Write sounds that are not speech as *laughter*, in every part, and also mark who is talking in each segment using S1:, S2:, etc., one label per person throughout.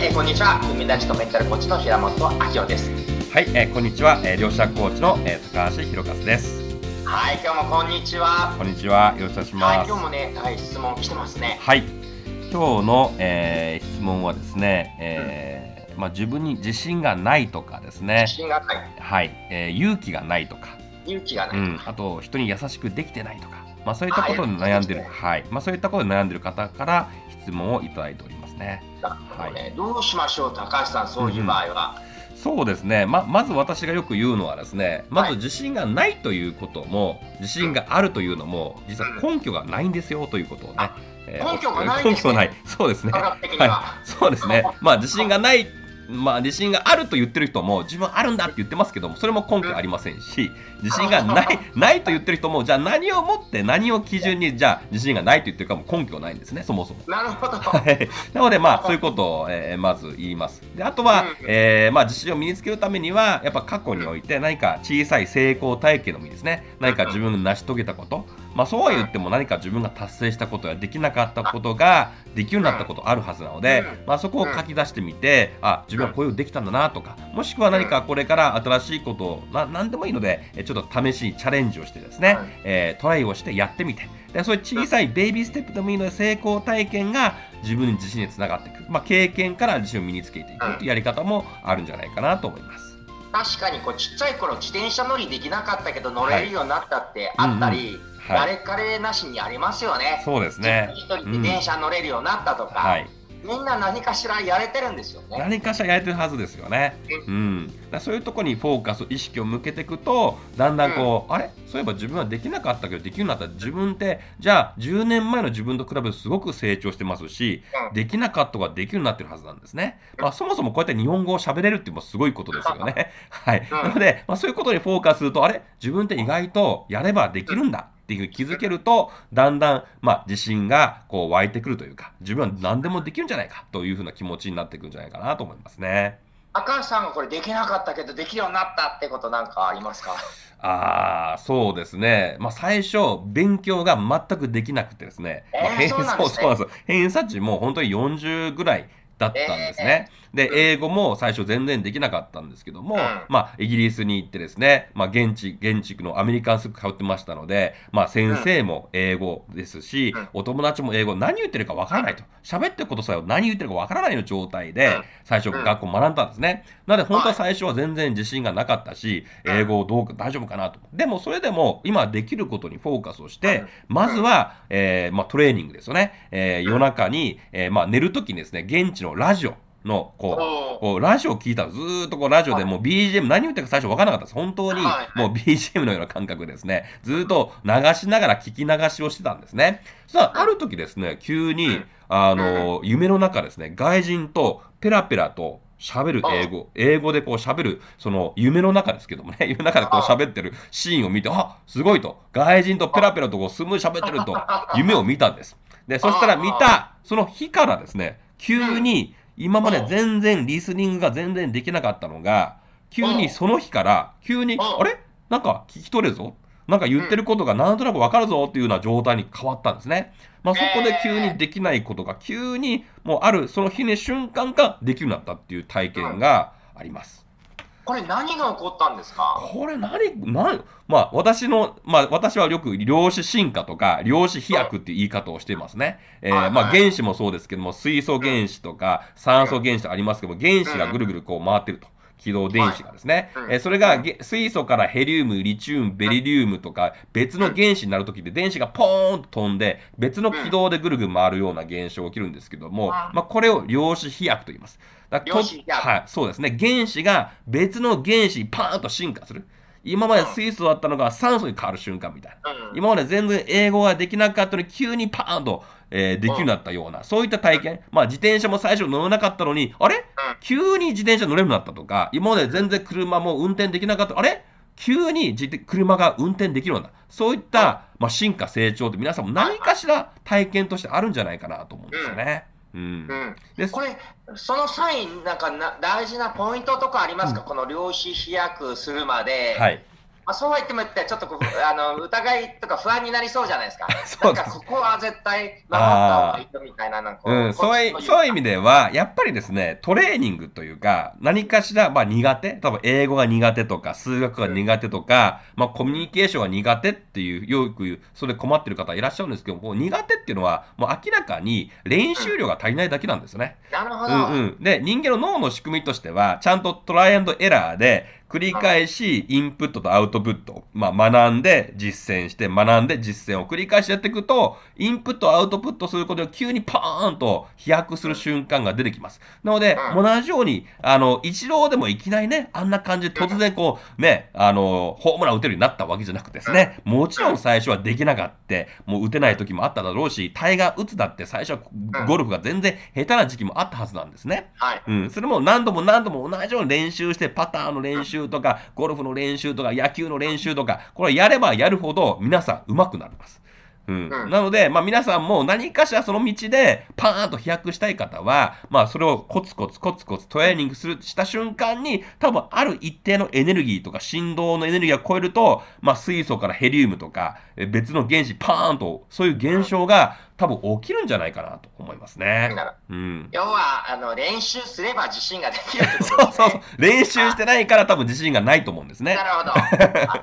S1: はい、えーこんにちは。海立ちとメンタルコーチの平本明夫です。
S2: はい、えーこんにちは、えー両者コーチの、えー高橋弘和です。
S1: はい、今日もこんにちは。
S2: こんにちは、よろしくお願いし
S1: はい
S2: ま、す。
S1: 今日もね、はい、質問来てますね。
S2: はい、今日の、えー質問はですね、えーまあ、自分に自信がないとかですね
S1: 自、信がない、
S2: はい、えー勇気がないとか、
S1: 勇気がない。
S2: うん、あと人に優しくできてないとか、まあ、そういったことに悩んでる、
S1: あ
S2: はい、まあ、そういったことに悩んでる方から質問をいただいておりますね。
S1: はい。ねどうしましょう、高橋さん、そういう場合は。
S2: そうですね、ままず私がよく言うのはですねまず自信がないということも、自信があるというのも実は根拠がないんですよということをね、
S1: あ
S2: えー
S1: 根拠がないね。*laughs*
S2: 根拠がない。そうですね。
S1: は
S2: い、そうですね。まあ自信がないまあ自信があると言ってる人も自分あるんだって言ってますけどもそれも根拠ありませんし自信がない *laughs* ないと言ってる人もじゃあ何をもって何を基準にじゃあ自信がないと言ってるかも根拠がないんですねそもそも。
S1: なるほど。
S2: はいなので、まあ、そういうことを、えーまず言います。であとは、
S1: うん
S2: えーまあ、自信を身につけるためには、やっぱ過去において何か小さい成功体験のみですね、何か自分が成し遂げたこと、まあ、そうは言っても何か自分が達成したことやできなかったことができるようになったことあるはずなので、
S1: うん。
S2: まあ、そこを書き出してみて、あ自分はこういうのできたんだなとか、もしくは何かこれから新しいことを、な何でもいいので、えちょっと試しにチャレンジをしてですね、
S1: はい。
S2: えートライをしてやってみて。でそういう小さいベイビーステップでもいいので成功体験が自分に自信につながっていく、まあ、経験から自信を身につけていくというやり方もあるんじゃないかなと思います。
S1: 確かにこうちっちゃい頃自転車乗りできなかったけど乗れるようになったってあったり、
S2: はい、
S1: 誰彼なしにありますよね。
S2: そうですね。
S1: 一人一人自転車乗れるようになったとか、
S2: はい、
S1: みんな何かしらやれてるんですよね。
S2: 何かしらやれてるはずですよね。うん、だそういうところにフォーカス、意識を向けていくと、だんだんこう、あれ？そういえば自分はできなかったけど、できるようになったら自分って、じゃあ10年前の自分と比べるとすごく成長してますし、
S1: うん
S2: できなかったができるようになってるはずなんですね。まあ、そもそもこうやって日本語を喋れるっていうのもすごいことですよね。はい。
S1: う *laughs* ん
S2: なので、まあ、そういうことにフォーカスすると、あれ？自分って意外とやればできるんだ。っていう気づけると、だんだん、まあ、自信がこう湧いてくるというか、自分は何でもできるんじゃないかというふうな気持ちになってくるんじゃないかなと思いますね。
S1: 赤橋さんがこれできなかったけどできるようになったってことなんかありますか？
S2: ああ、そうですね。まあ、最初、勉強が全くできなくてですね。
S1: えー
S2: ま偏差値も本当に40ぐらいだったんですね。で、英語も最初全然できなかったんですけども、
S1: うん
S2: まあ、イギリスに行ってですね、まあ、現地、現地のアメリカンスクール通ってましたので、まあ、先生も英語ですし、
S1: うん
S2: お友達も英語、何言ってるかわからないと。喋ってることさえ何言ってるかわからないの状態で
S1: うん、
S2: 最初
S1: うん
S2: 学校学んだんですね。なので、本当
S1: は
S2: はい最初は全然自信がなかったし、
S1: うん
S2: 英語どうか大丈夫かなと。でも、それでも今できることにフォーカスをして
S1: うん、
S2: まずは、えーまあ、トレーニングですよね。えー夜中に、えーまあ、寝るときにですね、現地のラジオの、こう、こうラジオを聞いたらずーっとこうラジオでもう BGM 何言ってるか最初分からなかったです。本当に
S1: はい
S2: もう BGM のような感覚でですね、ずーっと流しながら聞き流しをしてたんですね。そしたらある時ですね、急に
S1: うん、
S2: あの、夢の中ですね、外人とペラペラと喋る英語、英語でこう喋る、その夢の中ですけどもね、*laughs* 夢の中でこう喋ってるシーンを見て、あすごいと、外人とペラペラとこうスムーズに喋ってると、夢を見たんです。で、そしたら見た、その日からですね、急に、今まで全然リスニングが全然できなかったのが、急にその日から、急に、
S1: うん。
S2: あれ？なんか聞き取れるぞ？なんか言ってることがなんとなくわかるぞっていうような状態に変わったんですね。まあ、そこで急にできないことが急にもうあるその日の瞬間ができるようになったっていう体験があります。
S1: これ何が起こったんですか？
S2: これ何、何、まあ私の、まあ私はよく量子進化とか量子飛躍っていう言い方をしていますね。えー
S1: はいはい
S2: まあ原子もそうですけども、水素原子とか酸素原子とありますけども、原子がぐるぐるこう回ってると。軌道電子がですね、
S1: はい。うん
S2: えーそれがげ水素からヘリウム、リチウム、ベリリウムとか別の原子になるときって電子がポーンと飛んで別の軌道でぐるぐる回るような現象が起きるんですけども、
S1: うん。
S2: まあ、これを量子飛躍と言います。だと
S1: 量子飛躍。
S2: はい、そうですね。原子が別の原子にパーンと進化する。今まで水素だったのが酸素に変わる瞬間みたいな。
S1: うん。
S2: 今まで全然英語ができなかったのに急にパーンと、えーできるようになったような、そういった体験。まあ自転車も最初乗らなかったのに、あれ？急に自転車乗れるようになったとか、今まで全然車も運転できなかった、あれ？急に自転車が運転できるようにな。そういった、まあ、進化成長って皆さんも何かしら体験としてあるんじゃないかなと思うんですよね。うん。
S1: うん
S2: です
S1: これ、その際、なんかな大事なポイントとかありますか、この量子飛躍するまで、
S2: はい。
S1: あそうは言ってもってちょっとあの *laughs* 疑いとか不安になりそうじゃないですか。*laughs*
S2: そう
S1: かここは絶対守った方がいいよみたいななんかこ
S2: うん、そういうそういう意味では、やっぱりですね、トレーニングというか、何かしら、まあ、苦手、多分英語が苦手とか、数学が苦手とか、まあ、コミュニケーションが苦手っていう、よく言う、それ困ってる方いらっしゃるんですけども、苦手っていうのは、もう明らかに練習量が足りないだけなんですよね。
S1: なるほど。
S2: うんうん、で人間の脳の仕組みとしてはちゃんとトライアンドエラーで繰り返しインプットとアウトプット、まあ、学んで実践して学んで実践を繰り返しやっていくとインプットアウトプットすることで急にパーンと飛躍する瞬間が出てきます。なので
S1: うん。
S2: 同じようにあの一郎でもいきなりねあんな感じで突然こうねあのホームラン打てるようになったわけじゃなくてですねもちろん最初はできなかった。もう打てない時もあっただろうしタイガー打つだって最初はゴルフが全然下手な時期もあったはずなんですね。
S1: はい。
S2: うん、それも何度も何度も同じように練習して、パターの練習とか、ゴルフの練習とか、野球の練習とか、これやればやるほど皆さん上手くなります。うん
S1: うん
S2: なので、まあ、皆さんも何かしらその道でパーンと飛躍したい方は、まあ、それをコツコツコツコツトレーニングするした瞬間に多分ある一定のエネルギーとか振動のエネルギーが超えると、まあ、水素からヘリウムとかえ別の原子パーンとそういう現象が多分起きるんじゃないかなと思いますね。うん
S1: 要はあの練習すれば自信ができるってことですね。*laughs*
S2: そうそうそう。練習してないから多分自信がないと思うんですね
S1: な。るほど。*laughs* あ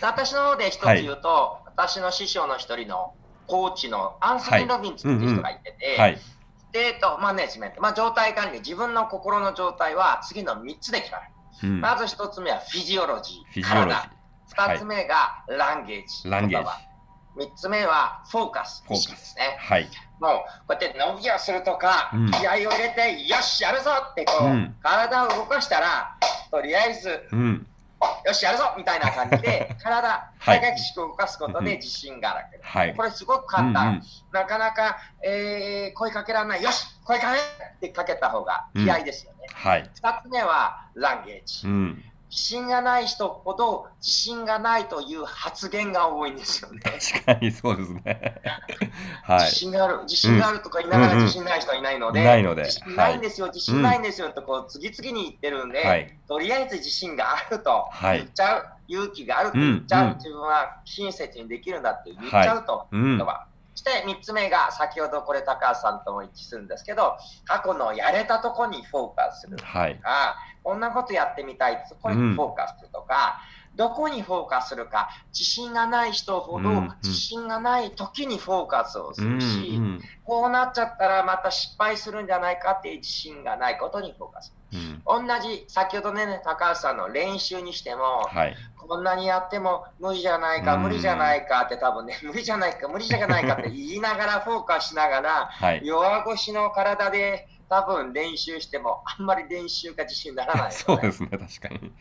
S1: 私の方で一つ言うと、私の師匠の一人のコーチのアンソニー・ロビンズっていう人がいてて、
S2: はい。
S1: state management、まあ、状態管理、自分の心の状態は次の3つで決まる。
S2: うん
S1: まず1つ目は physiology、ジー。体。2つ目がランゲージ、
S2: language。
S1: 3つ目はフォーカス、
S2: フォーカス
S1: 識ですね。
S2: はい。
S1: もうこうやって伸びをするとか、
S2: うん
S1: 気合を入れて、よし、やるぞってこう、
S2: うん
S1: 体を動かしたら、とりあえず、
S2: うん。
S1: よし、やるぞみたいな感じで、体、
S2: はい
S1: 激しく動かすことで自信がある。
S2: はい
S1: こ。れすごく簡単。
S2: うんうん
S1: なかなか、えー声かけられない。よし、声かけってかけた方が気合ですよね。
S2: はい。
S1: 二つ目はランゲージ。
S2: うん。
S1: 自信がない人ほど自信がないという発言が多いんですよね。
S2: 確かにそうですね。*laughs* はい。
S1: 自信がある、自信があるとか言いながら
S2: うんうん
S1: 自信ない人はいないので、
S2: ないので
S1: 自信ないんですよ、自信ないんですよとこう次々に言ってるんで、
S2: はい
S1: とりあえず自信があると
S2: はい
S1: 言っちゃう、勇気があると言っちゃう、
S2: うんうん
S1: 自分は親切にできるんだって言っちゃうと
S2: うん
S1: いうの。して3つ目が先ほどこれ高橋さんとも一致するんですけど過去のやれたとこにフォーカスするとか、
S2: はい。
S1: こんなことやってみたいそこにフォーカスするとか、どこにフォーカスするか自信がない人ほど
S2: うんうん
S1: 自信がない時にフォーカスをす
S2: うん
S1: るし、
S2: うん
S1: こうなっちゃったらまた失敗するんじゃないかっていう自信がないことにフォーカスす
S2: うん。
S1: る。同じ先ほどね高橋さんの練習にしても、
S2: はい。
S1: こんなにやっても無理じゃないか、
S2: うん
S1: 無理じゃないかって多分ね、無理じゃないか、無理じゃないかって言いながらフォーカスしながら、
S2: はい。
S1: 弱腰の体で多分練習しても、あんまり練習が自信にならない、*laughs*
S2: そうですね、確かに。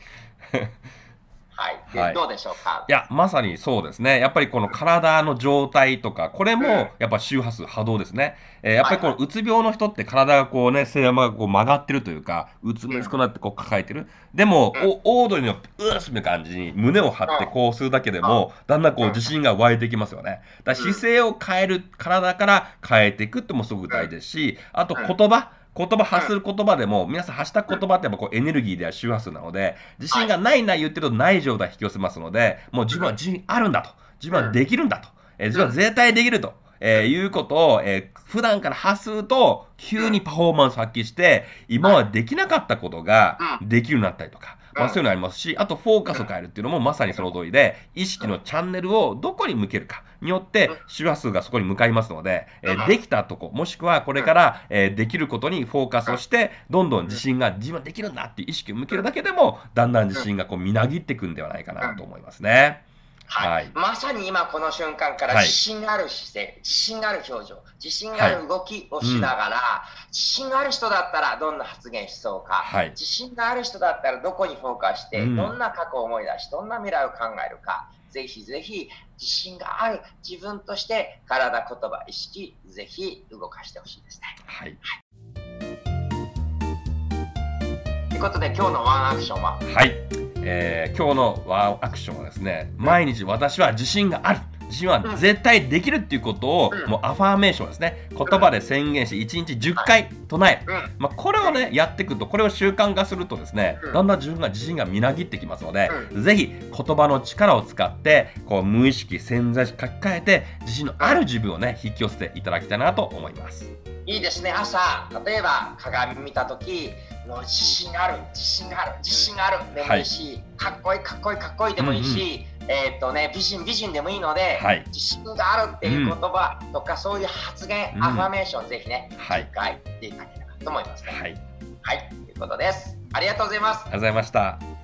S1: はい。で
S2: はい
S1: どうでしょうか？
S2: いや、まさにそうですね。やっぱりこの体の状態とか、これ
S1: うん
S2: もやっぱ周波数、波動ですね。えーやっぱりこのうつ病の人って体がこうね、背山がこう曲がってるというか、うつむつくなってこう抱えてる。でも、
S1: うん
S2: おオードリーのうーすみ感じに胸を張ってこうするだけでも、だんだんこう自信が湧いてきますよね。だ姿勢を変える、体から変えていくってもすごく大事ですし、あと言葉。言葉発する言葉でも、皆さん発した言葉ってやっぱこうエネルギーでは周波数なので、自信がないな言ってるとない状態引き寄せますので、もう自分は自信あるんだと、自分はできるんだと、えー自分は絶対できると。えーいうことを、えー普段から発すると、急にパフォーマンス発揮して、今はできなかったことができるようになったりとか、まあ、そういうのありますし、あとフォーカスを変えるっていうのもまさにその通りで、意識のチャンネルをどこに向けるかによって、周波数がそこに向かいますので、えーできたとこ、もしくはこれから、えーできることにフォーカスをして、どんどん自信が自分はできるんだっていう意識を向けるだけでも、だんだん自信がこうみなぎっていくんではないかなと思いますね。
S1: はい、
S2: はい。
S1: まさに今この瞬間から
S2: はい。
S1: 自信がある姿勢、自信がある表情、自信がある動きをしながら、自信がある人だったらどんな発言しそうか、
S2: はい。
S1: 自信がある人だったらどこにフォーカスして、
S2: うん。
S1: どんな過去を思い出し、どんな未来を考えるか、ぜひぜひ自信がある自分として体、言葉、意識、ぜひ動かしてほしいですね。
S2: はい。
S1: とい。うことで今日のワンアクションは、
S2: はい、えー今日のワンアクションはですね、毎日私は自信がある、自信は絶対できるっていうことを、
S1: うん。
S2: もうアファーメーションですね。言葉で宣言して1日10回唱える、
S1: うん。
S2: まあ、これをねやっていくとこれを習慣化するとですね、
S1: うん。
S2: だんだん自分が自信がみなぎってきますので、
S1: う
S2: ぜひ言葉の力を使ってこう無意識潜在意識書き換えて自信のある自分をね引き寄せていただきたいなと思います。
S1: いいですね。朝、例えば鏡見たとき、もう自信がある、自信がある、自信があるでもいいし、かっこいい、かっこいい、かっこいいでもいいし、えーっとね、美人、美人でもいいので、
S2: はい
S1: 自信があるっていう言葉とか、そういう発言、
S2: うん
S1: アファメーション、ぜひね、
S2: はい
S1: 10回言っていただければと思いますね。
S2: はい、あり
S1: はい、ということです。ありがとうございます。
S2: がとうございました。